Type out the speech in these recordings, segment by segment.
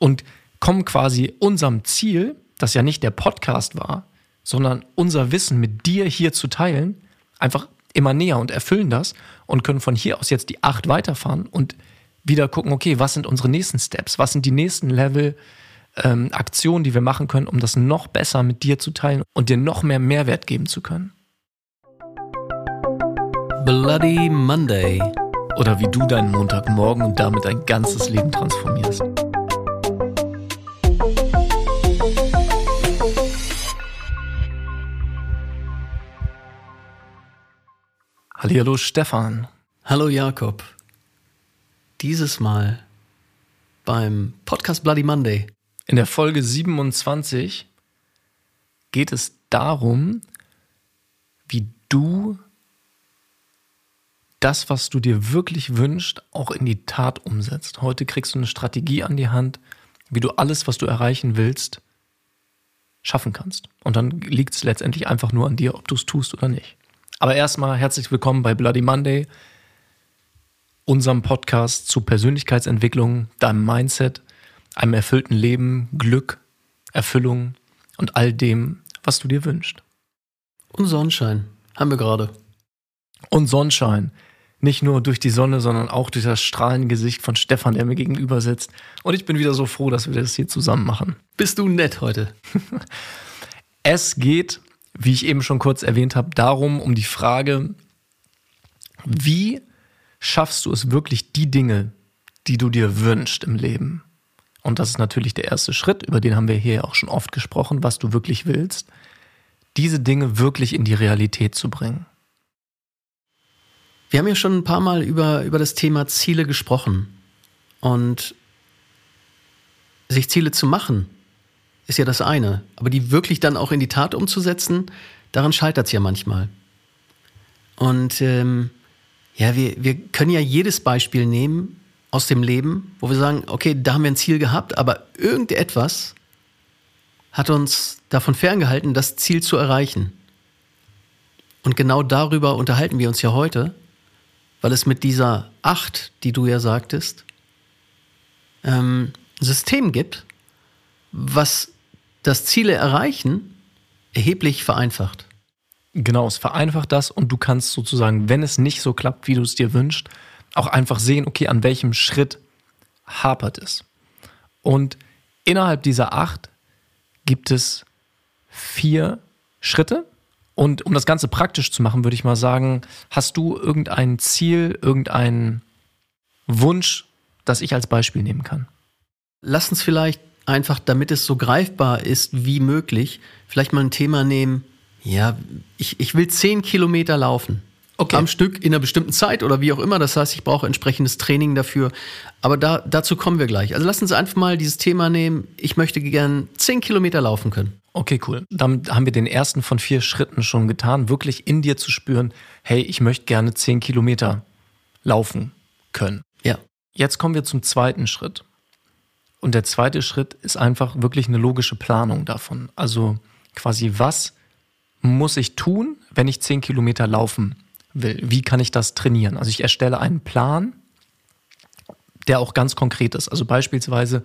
und kommen quasi unserem Ziel, das ja nicht der Podcast war, sondern unser Wissen mit dir hier zu teilen, einfach immer näher und erfüllen das und können von hier aus jetzt die acht weiterfahren und wieder gucken, okay, was sind unsere nächsten Steps, was sind die nächsten Level, ähm, Aktionen, die wir machen können, um das noch besser mit dir zu teilen und dir noch mehr Mehrwert geben zu können. Bloody Monday. Oder wie du deinen Montagmorgen und damit dein ganzes Leben transformierst. Hallo Stefan. Hallo Jakob. Dieses Mal beim Podcast Bloody Monday. In der Folge 27 geht es darum, wie du das, was du dir wirklich wünschst, auch in die Tat umsetzt. Heute kriegst du eine Strategie an die Hand, wie du alles, was du erreichen willst, schaffen kannst. Und dann liegt es letztendlich einfach nur an dir, ob du es tust oder nicht. Aber erstmal herzlich willkommen bei Bloody Monday, unserem Podcast zu Persönlichkeitsentwicklung, deinem Mindset, einem erfüllten Leben, Glück, Erfüllung und all dem, was du dir wünschst. Und Sonnenschein haben wir gerade. Und Sonnenschein. Nicht nur durch die Sonne, sondern auch durch das strahlende Gesicht von Stefan, der mir gegenüber sitzt. Und ich bin wieder so froh, dass wir das hier zusammen machen. Bist du nett heute? es geht wie ich eben schon kurz erwähnt habe, darum, um die Frage, wie schaffst du es wirklich, die Dinge, die du dir wünschst im Leben? Und das ist natürlich der erste Schritt, über den haben wir hier auch schon oft gesprochen, was du wirklich willst, diese Dinge wirklich in die Realität zu bringen. Wir haben ja schon ein paar Mal über, über das Thema Ziele gesprochen. Und sich Ziele zu machen, ist ja das eine. Aber die wirklich dann auch in die Tat umzusetzen, daran scheitert es ja manchmal. Und ähm, ja, wir, wir können ja jedes Beispiel nehmen aus dem Leben, wo wir sagen, okay, da haben wir ein Ziel gehabt, aber irgendetwas hat uns davon ferngehalten, das Ziel zu erreichen. Und genau darüber unterhalten wir uns ja heute, weil es mit dieser Acht, die du ja sagtest, ähm, ein System gibt, was das Ziele erreichen erheblich vereinfacht. Genau, es vereinfacht das und du kannst sozusagen, wenn es nicht so klappt, wie du es dir wünschst, auch einfach sehen, okay, an welchem Schritt hapert es. Und innerhalb dieser acht gibt es vier Schritte. Und um das Ganze praktisch zu machen, würde ich mal sagen, hast du irgendein Ziel, irgendeinen Wunsch, das ich als Beispiel nehmen kann? Lass uns vielleicht einfach, damit es so greifbar ist wie möglich, vielleicht mal ein Thema nehmen, ja, ich, ich will zehn Kilometer laufen. Okay. Am Stück in einer bestimmten Zeit oder wie auch immer. Das heißt, ich brauche entsprechendes Training dafür. Aber da, dazu kommen wir gleich. Also lass uns einfach mal dieses Thema nehmen. Ich möchte gern zehn Kilometer laufen können. Okay, cool. Dann haben wir den ersten von vier Schritten schon getan, wirklich in dir zu spüren, hey, ich möchte gerne zehn Kilometer laufen können. Ja. Jetzt kommen wir zum zweiten Schritt. Und der zweite Schritt ist einfach wirklich eine logische Planung davon. Also quasi, was muss ich tun, wenn ich zehn Kilometer laufen will? Wie kann ich das trainieren? Also ich erstelle einen Plan, der auch ganz konkret ist. Also beispielsweise,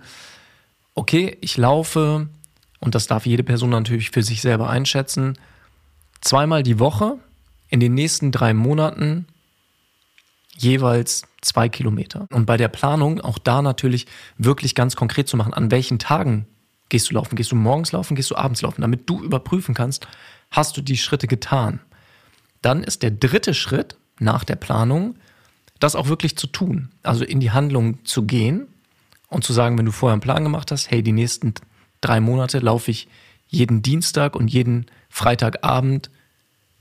okay, ich laufe, und das darf jede Person natürlich für sich selber einschätzen, zweimal die Woche in den nächsten drei Monaten jeweils zwei Kilometer. Und bei der Planung auch da natürlich wirklich ganz konkret zu machen, an welchen Tagen gehst du laufen? Gehst du morgens laufen, gehst du abends laufen? Damit du überprüfen kannst, hast du die Schritte getan. Dann ist der dritte Schritt nach der Planung, das auch wirklich zu tun. Also in die Handlung zu gehen und zu sagen, wenn du vorher einen Plan gemacht hast, hey, die nächsten drei Monate laufe ich jeden Dienstag und jeden Freitagabend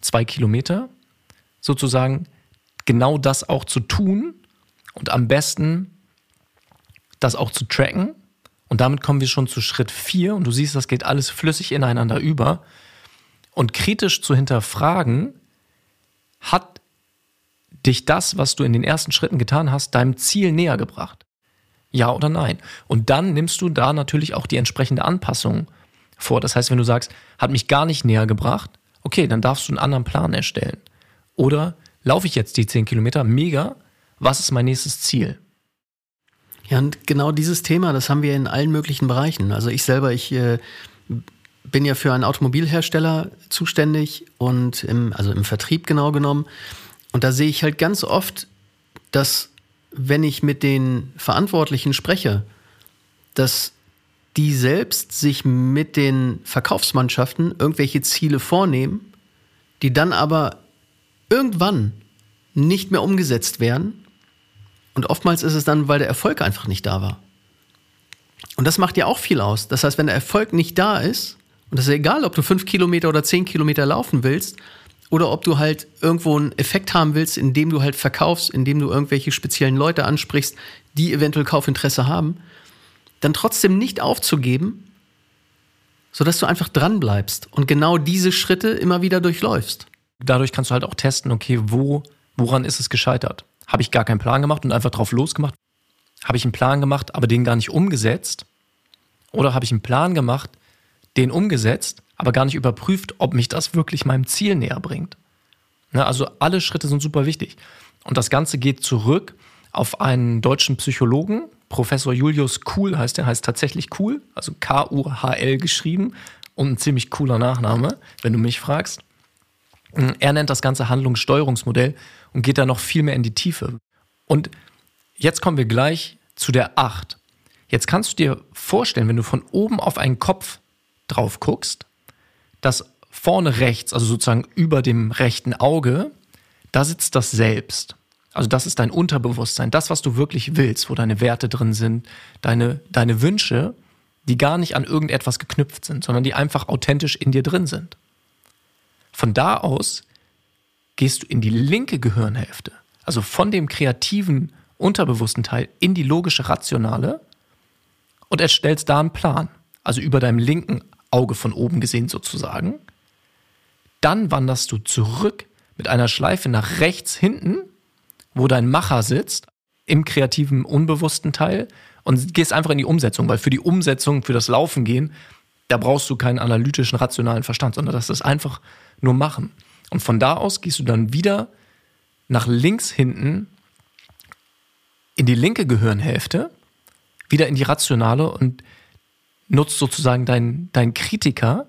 zwei Kilometer, sozusagen genau das auch zu tun und am besten das auch zu tracken. Und damit kommen wir schon zu Schritt 4 und du siehst, das geht alles flüssig ineinander über. Und kritisch zu hinterfragen, hat dich das, was du in den ersten Schritten getan hast, deinem Ziel näher gebracht? Ja oder nein? Und dann nimmst du da natürlich auch die entsprechende Anpassung vor. Das heißt, wenn du sagst, hat mich gar nicht näher gebracht, okay, dann darfst du einen anderen Plan erstellen. Oder laufe ich jetzt die 10 Kilometer? Mega. Was ist mein nächstes Ziel? Ja, und genau dieses Thema, das haben wir in allen möglichen Bereichen. Also ich selber, ich äh, bin ja für einen Automobilhersteller zuständig und im, also im Vertrieb genau genommen. Und da sehe ich halt ganz oft, dass wenn ich mit den Verantwortlichen spreche, dass die selbst sich mit den Verkaufsmannschaften irgendwelche Ziele vornehmen, die dann aber irgendwann nicht mehr umgesetzt werden. Und oftmals ist es dann, weil der Erfolg einfach nicht da war. Und das macht ja auch viel aus. Das heißt, wenn der Erfolg nicht da ist, und das ist egal, ob du fünf Kilometer oder zehn Kilometer laufen willst, oder ob du halt irgendwo einen Effekt haben willst, indem du halt verkaufst, indem du irgendwelche speziellen Leute ansprichst, die eventuell Kaufinteresse haben, dann trotzdem nicht aufzugeben, sodass du einfach dran bleibst und genau diese Schritte immer wieder durchläufst. Dadurch kannst du halt auch testen, okay, wo, woran ist es gescheitert? Habe ich gar keinen Plan gemacht und einfach drauf losgemacht? Habe ich einen Plan gemacht, aber den gar nicht umgesetzt? Oder habe ich einen Plan gemacht, den umgesetzt, aber gar nicht überprüft, ob mich das wirklich meinem Ziel näher bringt? Ne, also alle Schritte sind super wichtig. Und das Ganze geht zurück auf einen deutschen Psychologen, Professor Julius Kuhl heißt er, heißt tatsächlich Kuhl, also K-U-H-L geschrieben und ein ziemlich cooler Nachname, wenn du mich fragst. Er nennt das Ganze Handlungssteuerungsmodell und geht da noch viel mehr in die Tiefe. Und jetzt kommen wir gleich zu der 8. Jetzt kannst du dir vorstellen, wenn du von oben auf einen Kopf drauf guckst, dass vorne rechts, also sozusagen über dem rechten Auge, da sitzt das Selbst. Also das ist dein Unterbewusstsein, das, was du wirklich willst, wo deine Werte drin sind, deine, deine Wünsche, die gar nicht an irgendetwas geknüpft sind, sondern die einfach authentisch in dir drin sind. Von da aus gehst du in die linke Gehirnhälfte, also von dem kreativen, unterbewussten Teil in die logische, rationale und erstellst da einen Plan, also über deinem linken Auge von oben gesehen sozusagen. Dann wanderst du zurück mit einer Schleife nach rechts hinten, wo dein Macher sitzt, im kreativen, unbewussten Teil und gehst einfach in die Umsetzung, weil für die Umsetzung, für das Laufen gehen, da brauchst du keinen analytischen, rationalen Verstand, sondern das ist einfach nur machen. Und von da aus gehst du dann wieder nach links hinten in die linke Gehirnhälfte, wieder in die rationale und nutzt sozusagen deinen dein Kritiker,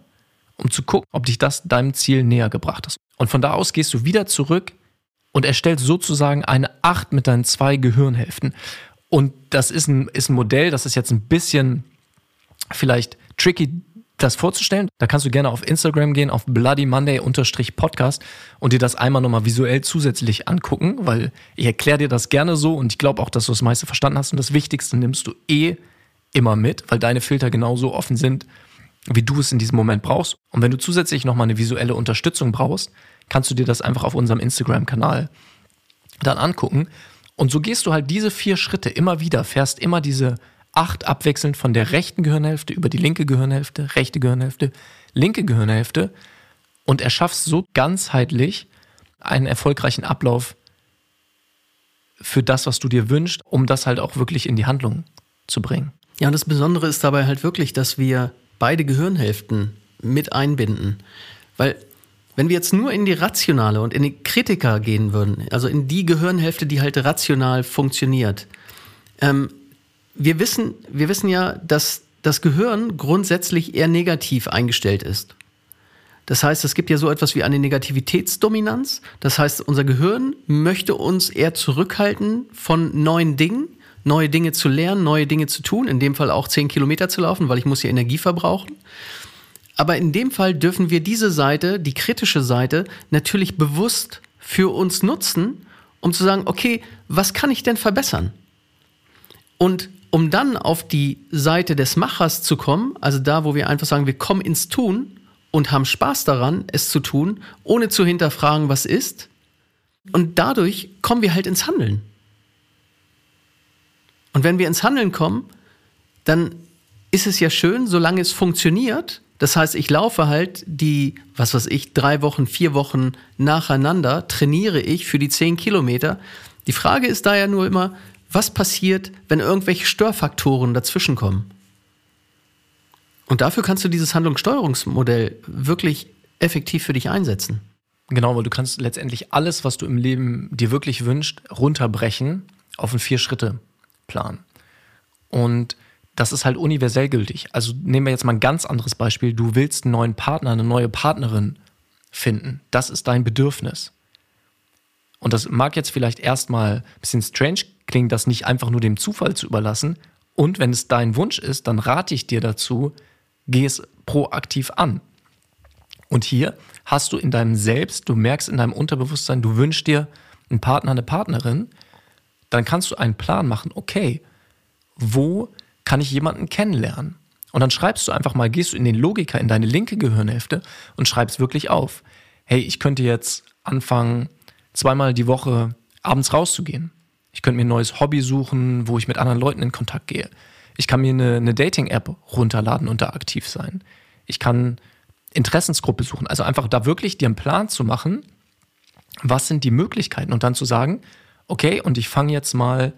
um zu gucken, ob dich das deinem Ziel näher gebracht hast. Und von da aus gehst du wieder zurück und erstellst sozusagen eine Acht mit deinen zwei Gehirnhälften. Und das ist ein, ist ein Modell, das ist jetzt ein bisschen vielleicht tricky das vorzustellen. Da kannst du gerne auf Instagram gehen, auf Bloody Monday-Podcast und dir das einmal nochmal visuell zusätzlich angucken, weil ich erkläre dir das gerne so und ich glaube auch, dass du das meiste verstanden hast und das Wichtigste nimmst du eh immer mit, weil deine Filter genauso offen sind, wie du es in diesem Moment brauchst. Und wenn du zusätzlich nochmal eine visuelle Unterstützung brauchst, kannst du dir das einfach auf unserem Instagram-Kanal dann angucken. Und so gehst du halt diese vier Schritte immer wieder, fährst immer diese acht abwechselnd von der rechten Gehirnhälfte über die linke Gehirnhälfte, rechte Gehirnhälfte, linke Gehirnhälfte und erschaffst so ganzheitlich einen erfolgreichen Ablauf für das, was du dir wünschst, um das halt auch wirklich in die Handlung zu bringen. Ja, und das Besondere ist dabei halt wirklich, dass wir beide Gehirnhälften mit einbinden. Weil wenn wir jetzt nur in die rationale und in die Kritiker gehen würden, also in die Gehirnhälfte, die halt rational funktioniert, ähm, wir wissen, wir wissen ja, dass das Gehirn grundsätzlich eher negativ eingestellt ist. Das heißt, es gibt ja so etwas wie eine Negativitätsdominanz. Das heißt, unser Gehirn möchte uns eher zurückhalten von neuen Dingen, neue Dinge zu lernen, neue Dinge zu tun, in dem Fall auch zehn Kilometer zu laufen, weil ich muss ja Energie verbrauchen. Aber in dem Fall dürfen wir diese Seite, die kritische Seite, natürlich bewusst für uns nutzen, um zu sagen, okay, was kann ich denn verbessern? Und um dann auf die Seite des Machers zu kommen, also da, wo wir einfach sagen, wir kommen ins Tun und haben Spaß daran, es zu tun, ohne zu hinterfragen, was ist. Und dadurch kommen wir halt ins Handeln. Und wenn wir ins Handeln kommen, dann ist es ja schön, solange es funktioniert. Das heißt, ich laufe halt die, was weiß ich, drei Wochen, vier Wochen nacheinander, trainiere ich für die zehn Kilometer. Die Frage ist da ja nur immer, was passiert, wenn irgendwelche Störfaktoren dazwischenkommen? Und dafür kannst du dieses Handlungssteuerungsmodell wirklich effektiv für dich einsetzen. Genau, weil du kannst letztendlich alles, was du im Leben dir wirklich wünschst, runterbrechen auf einen Vier-Schritte-Plan. Und das ist halt universell gültig. Also nehmen wir jetzt mal ein ganz anderes Beispiel. Du willst einen neuen Partner, eine neue Partnerin finden. Das ist dein Bedürfnis. Und das mag jetzt vielleicht erstmal ein bisschen strange klingen, das nicht einfach nur dem Zufall zu überlassen. Und wenn es dein Wunsch ist, dann rate ich dir dazu, geh es proaktiv an. Und hier hast du in deinem Selbst, du merkst in deinem Unterbewusstsein, du wünschst dir einen Partner, eine Partnerin, dann kannst du einen Plan machen, okay, wo kann ich jemanden kennenlernen? Und dann schreibst du einfach mal, gehst du in den Logiker, in deine linke Gehirnhälfte und schreibst wirklich auf. Hey, ich könnte jetzt anfangen, zweimal die Woche abends rauszugehen. Ich könnte mir ein neues Hobby suchen, wo ich mit anderen Leuten in Kontakt gehe. Ich kann mir eine, eine Dating-App runterladen und da aktiv sein. Ich kann Interessensgruppe suchen. Also einfach da wirklich dir einen Plan zu machen, was sind die Möglichkeiten und dann zu sagen, okay, und ich fange jetzt mal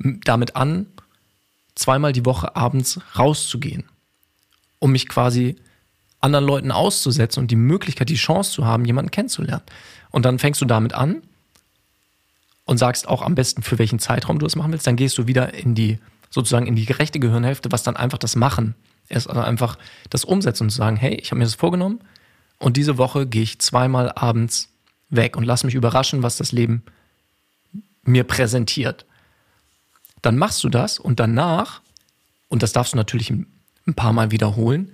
damit an, zweimal die Woche abends rauszugehen, um mich quasi anderen Leuten auszusetzen und die Möglichkeit, die Chance zu haben, jemanden kennenzulernen. Und dann fängst du damit an und sagst auch am besten, für welchen Zeitraum du es machen willst. Dann gehst du wieder in die, sozusagen in die gerechte Gehirnhälfte, was dann einfach das Machen ist. Also einfach das Umsetzen und zu sagen, hey, ich habe mir das vorgenommen und diese Woche gehe ich zweimal abends weg und lass mich überraschen, was das Leben mir präsentiert. Dann machst du das und danach, und das darfst du natürlich ein paar Mal wiederholen,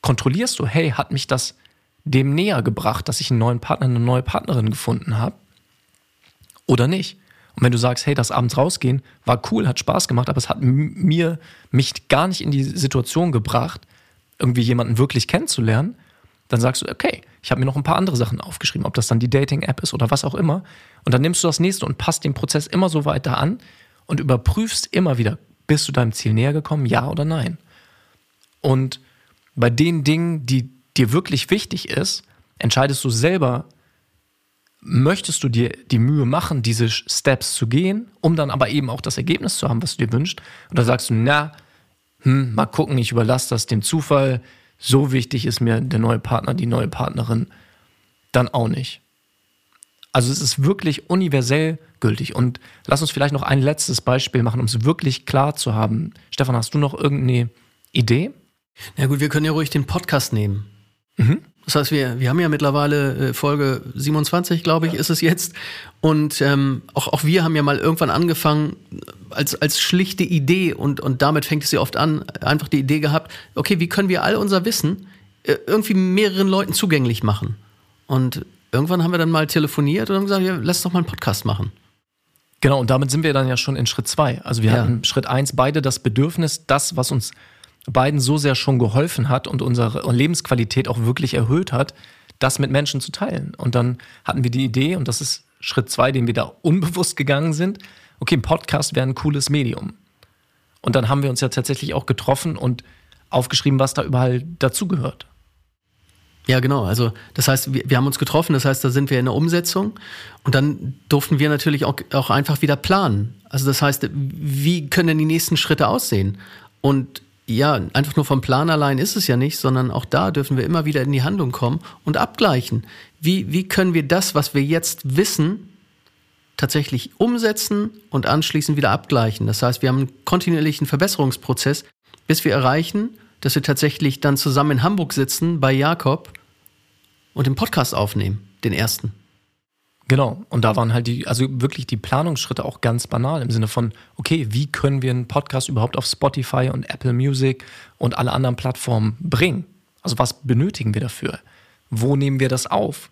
kontrollierst du, hey, hat mich das dem näher gebracht, dass ich einen neuen Partner, eine neue Partnerin gefunden habe oder nicht? Und wenn du sagst, hey, das abends rausgehen war cool, hat Spaß gemacht, aber es hat mir mich gar nicht in die Situation gebracht, irgendwie jemanden wirklich kennenzulernen, dann sagst du, okay, ich habe mir noch ein paar andere Sachen aufgeschrieben, ob das dann die Dating-App ist oder was auch immer. Und dann nimmst du das nächste und passt den Prozess immer so weiter an und überprüfst immer wieder, bist du deinem Ziel näher gekommen, ja oder nein. Und bei den Dingen, die dir wirklich wichtig ist, entscheidest du selber, möchtest du dir die Mühe machen, diese Steps zu gehen, um dann aber eben auch das Ergebnis zu haben, was du dir wünschst? Oder sagst du, na, hm, mal gucken, ich überlasse das dem Zufall, so wichtig ist mir der neue Partner, die neue Partnerin, dann auch nicht. Also es ist wirklich universell gültig. Und lass uns vielleicht noch ein letztes Beispiel machen, um es wirklich klar zu haben. Stefan, hast du noch irgendeine Idee? Na gut, wir können ja ruhig den Podcast nehmen. Mhm. Das heißt, wir, wir haben ja mittlerweile äh, Folge 27, glaube ich, ja. ist es jetzt. Und ähm, auch, auch wir haben ja mal irgendwann angefangen, als, als schlichte Idee, und, und damit fängt es ja oft an, einfach die Idee gehabt, okay, wie können wir all unser Wissen äh, irgendwie mehreren Leuten zugänglich machen? Und irgendwann haben wir dann mal telefoniert und haben gesagt, ja, lass doch mal einen Podcast machen. Genau, und damit sind wir dann ja schon in Schritt zwei. Also wir ja. hatten Schritt eins beide das Bedürfnis, das, was uns beiden so sehr schon geholfen hat und unsere Lebensqualität auch wirklich erhöht hat, das mit Menschen zu teilen. Und dann hatten wir die Idee, und das ist Schritt zwei, den wir da unbewusst gegangen sind, okay, ein Podcast wäre ein cooles Medium. Und dann haben wir uns ja tatsächlich auch getroffen und aufgeschrieben, was da überall dazugehört. Ja, genau. Also das heißt, wir, wir, haben uns getroffen, das heißt, da sind wir in der Umsetzung und dann durften wir natürlich auch, auch einfach wieder planen. Also das heißt, wie können denn die nächsten Schritte aussehen? Und ja, einfach nur vom Plan allein ist es ja nicht, sondern auch da dürfen wir immer wieder in die Handlung kommen und abgleichen. Wie, wie können wir das, was wir jetzt wissen, tatsächlich umsetzen und anschließend wieder abgleichen? Das heißt, wir haben einen kontinuierlichen Verbesserungsprozess, bis wir erreichen, dass wir tatsächlich dann zusammen in Hamburg sitzen bei Jakob und den Podcast aufnehmen, den ersten. Genau, und da waren halt die, also wirklich die Planungsschritte auch ganz banal im Sinne von, okay, wie können wir einen Podcast überhaupt auf Spotify und Apple Music und alle anderen Plattformen bringen? Also was benötigen wir dafür? Wo nehmen wir das auf?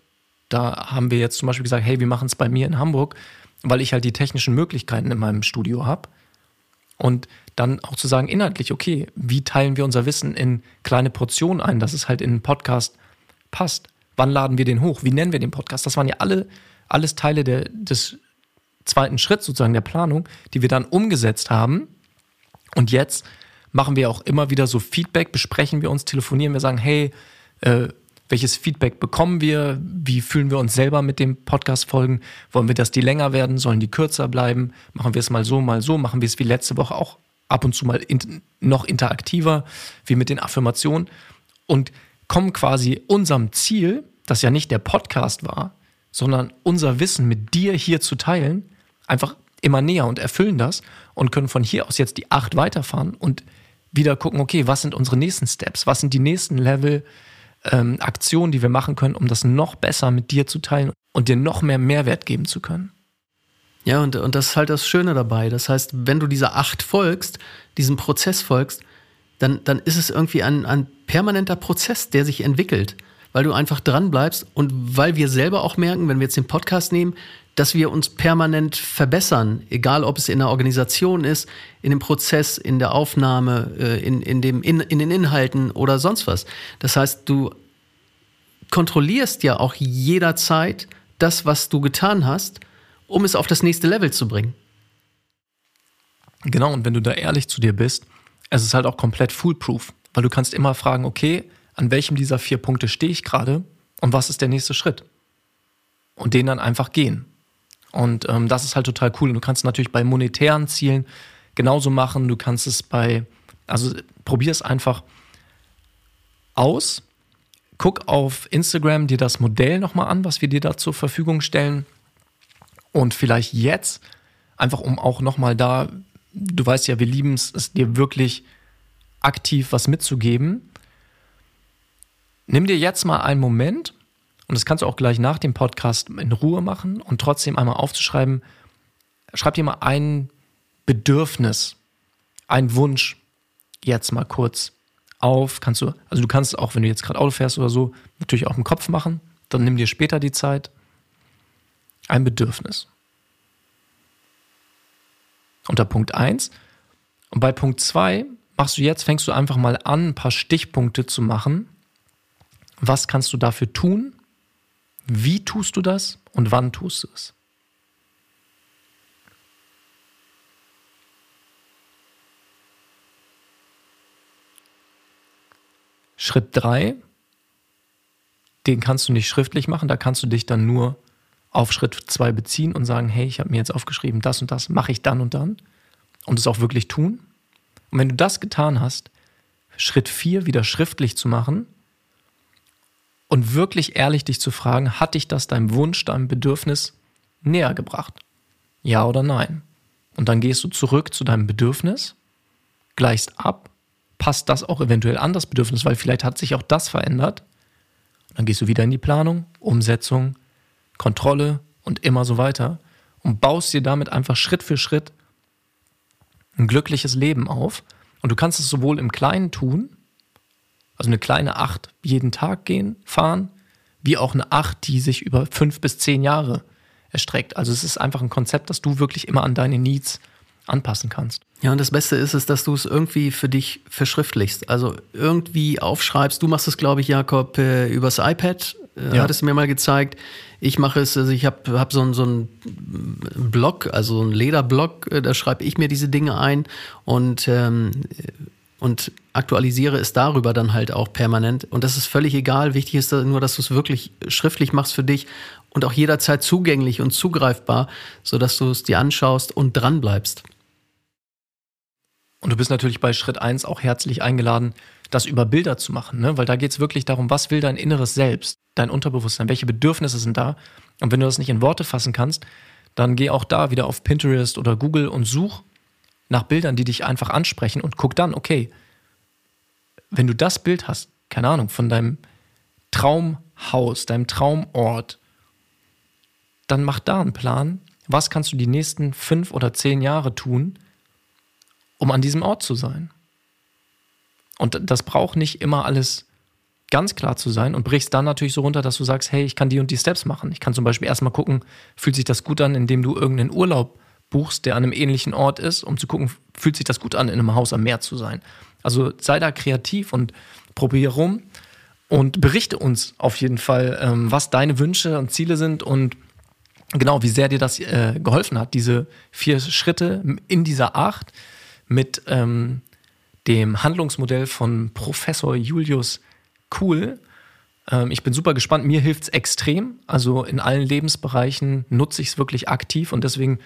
Da haben wir jetzt zum Beispiel gesagt, hey, wir machen es bei mir in Hamburg, weil ich halt die technischen Möglichkeiten in meinem Studio habe. Und dann auch zu sagen, inhaltlich, okay, wie teilen wir unser Wissen in kleine Portionen ein, dass es halt in einen Podcast passt? Wann laden wir den hoch? Wie nennen wir den Podcast? Das waren ja alle alles Teile der, des zweiten Schritts sozusagen der Planung, die wir dann umgesetzt haben. Und jetzt machen wir auch immer wieder so Feedback, besprechen wir uns, telefonieren wir, sagen, hey, äh, welches Feedback bekommen wir? Wie fühlen wir uns selber mit den Podcast-Folgen? Wollen wir, dass die länger werden? Sollen die kürzer bleiben? Machen wir es mal so, mal so? Machen wir es wie letzte Woche auch ab und zu mal in, noch interaktiver, wie mit den Affirmationen? Und kommen quasi unserem Ziel, das ja nicht der Podcast war, sondern unser Wissen mit dir hier zu teilen, einfach immer näher und erfüllen das und können von hier aus jetzt die acht weiterfahren und wieder gucken, okay, was sind unsere nächsten Steps, was sind die nächsten Level, ähm, Aktionen, die wir machen können, um das noch besser mit dir zu teilen und dir noch mehr Mehrwert geben zu können. Ja, und, und das ist halt das Schöne dabei. Das heißt, wenn du dieser acht folgst, diesem Prozess folgst, dann, dann ist es irgendwie ein, ein permanenter Prozess, der sich entwickelt, weil du einfach dran bleibst und weil wir selber auch merken, wenn wir jetzt den Podcast nehmen, dass wir uns permanent verbessern, egal ob es in der Organisation ist, in dem Prozess, in der Aufnahme, äh, in, in, dem, in, in den Inhalten oder sonst was. Das heißt, du kontrollierst ja auch jederzeit das, was du getan hast, um es auf das nächste Level zu bringen. Genau, und wenn du da ehrlich zu dir bist, es ist halt auch komplett foolproof, weil du kannst immer fragen, okay, an welchem dieser vier Punkte stehe ich gerade und was ist der nächste Schritt? Und den dann einfach gehen. Und ähm, das ist halt total cool. Und du kannst natürlich bei monetären Zielen genauso machen. Du kannst es bei, also probier es einfach aus. Guck auf Instagram dir das Modell nochmal an, was wir dir da zur Verfügung stellen. Und vielleicht jetzt, einfach um auch nochmal da, du weißt ja, wir lieben es, es dir wirklich aktiv was mitzugeben. Nimm dir jetzt mal einen Moment und das kannst du auch gleich nach dem Podcast in Ruhe machen und trotzdem einmal aufzuschreiben. Schreib dir mal ein Bedürfnis, ein Wunsch jetzt mal kurz auf. Kannst du, also du kannst auch, wenn du jetzt gerade Auto fährst oder so, natürlich auch im Kopf machen. Dann nimm dir später die Zeit. Ein Bedürfnis. Unter Punkt 1. Und bei Punkt 2 machst du jetzt, fängst du einfach mal an, ein paar Stichpunkte zu machen. Was kannst du dafür tun? Wie tust du das und wann tust du es? Schritt 3, den kannst du nicht schriftlich machen, da kannst du dich dann nur auf Schritt 2 beziehen und sagen, hey, ich habe mir jetzt aufgeschrieben, das und das mache ich dann und dann und es auch wirklich tun. Und wenn du das getan hast, Schritt 4 wieder schriftlich zu machen und wirklich ehrlich dich zu fragen, hat dich das deinem Wunsch, deinem Bedürfnis näher gebracht? Ja oder nein? Und dann gehst du zurück zu deinem Bedürfnis, gleichst ab, passt das auch eventuell an das Bedürfnis, weil vielleicht hat sich auch das verändert. Und dann gehst du wieder in die Planung, Umsetzung, Kontrolle und immer so weiter und baust dir damit einfach Schritt für Schritt ein glückliches Leben auf. Und du kannst es sowohl im Kleinen tun, also eine kleine Acht jeden Tag gehen, fahren, wie auch eine Acht, die sich über fünf bis zehn Jahre erstreckt. Also es ist einfach ein Konzept, das du wirklich immer an deine Needs anpassen kannst. Ja, und das Beste ist es, dass du es irgendwie für dich verschriftlichst. Also irgendwie aufschreibst. Du machst es, glaube ich, Jakob, äh, übers iPad. Äh, ja. Hattest du mir mal gezeigt. Ich mache es, also ich habe hab so, so einen Blog, also einen Lederblock, äh, da schreibe ich mir diese Dinge ein und ähm, und aktualisiere es darüber dann halt auch permanent. Und das ist völlig egal. Wichtig ist nur, dass du es wirklich schriftlich machst für dich und auch jederzeit zugänglich und zugreifbar, sodass du es dir anschaust und dran bleibst. Und du bist natürlich bei Schritt 1 auch herzlich eingeladen, das über Bilder zu machen, ne? weil da geht es wirklich darum, was will dein inneres Selbst, dein Unterbewusstsein, welche Bedürfnisse sind da. Und wenn du das nicht in Worte fassen kannst, dann geh auch da wieder auf Pinterest oder Google und such nach Bildern, die dich einfach ansprechen und guck dann, okay, wenn du das Bild hast, keine Ahnung, von deinem Traumhaus, deinem Traumort, dann mach da einen Plan, was kannst du die nächsten fünf oder zehn Jahre tun, um an diesem Ort zu sein. Und das braucht nicht immer alles ganz klar zu sein und brichst dann natürlich so runter, dass du sagst, hey, ich kann die und die Steps machen. Ich kann zum Beispiel erstmal gucken, fühlt sich das gut an, indem du irgendeinen Urlaub buchst, der an einem ähnlichen Ort ist, um zu gucken, fühlt sich das gut an, in einem Haus am Meer zu sein. Also sei da kreativ und probiere rum und berichte uns auf jeden Fall, ähm, was deine Wünsche und Ziele sind und genau, wie sehr dir das äh, geholfen hat, diese vier Schritte in dieser Acht mit ähm, dem Handlungsmodell von Professor Julius Kuhl. Ähm, ich bin super gespannt. Mir hilft es extrem. Also in allen Lebensbereichen nutze ich es wirklich aktiv und deswegen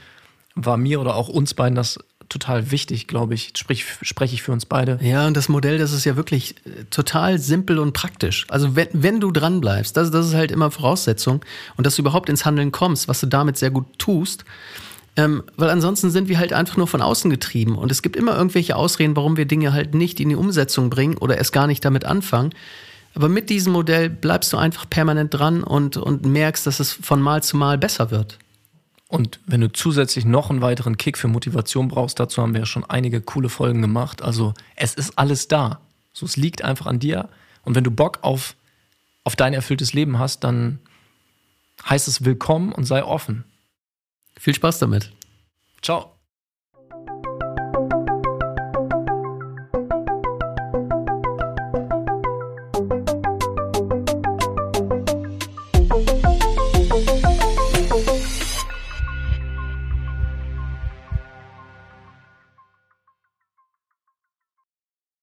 war mir oder auch uns beiden das total wichtig, glaube ich. Sprich, spreche ich für uns beide. Ja, und das Modell, das ist ja wirklich äh, total simpel und praktisch. Also wenn, wenn du dran bleibst, das, das ist halt immer Voraussetzung und dass du überhaupt ins Handeln kommst, was du damit sehr gut tust, Ähm, weil ansonsten sind wir halt einfach nur von außen getrieben. Und es gibt immer irgendwelche Ausreden, warum wir Dinge halt nicht in die Umsetzung bringen oder erst gar nicht damit anfangen. Aber mit diesem Modell bleibst du einfach permanent dran und, und merkst, dass es von Mal zu Mal besser wird. Und wenn du zusätzlich noch einen weiteren Kick für Motivation brauchst, dazu haben wir ja schon einige coole Folgen gemacht. Also es ist alles da. So, es liegt einfach an dir. Und wenn du Bock auf, auf dein erfülltes Leben hast, dann heißt es willkommen und sei offen. Viel Spaß damit. Ciao.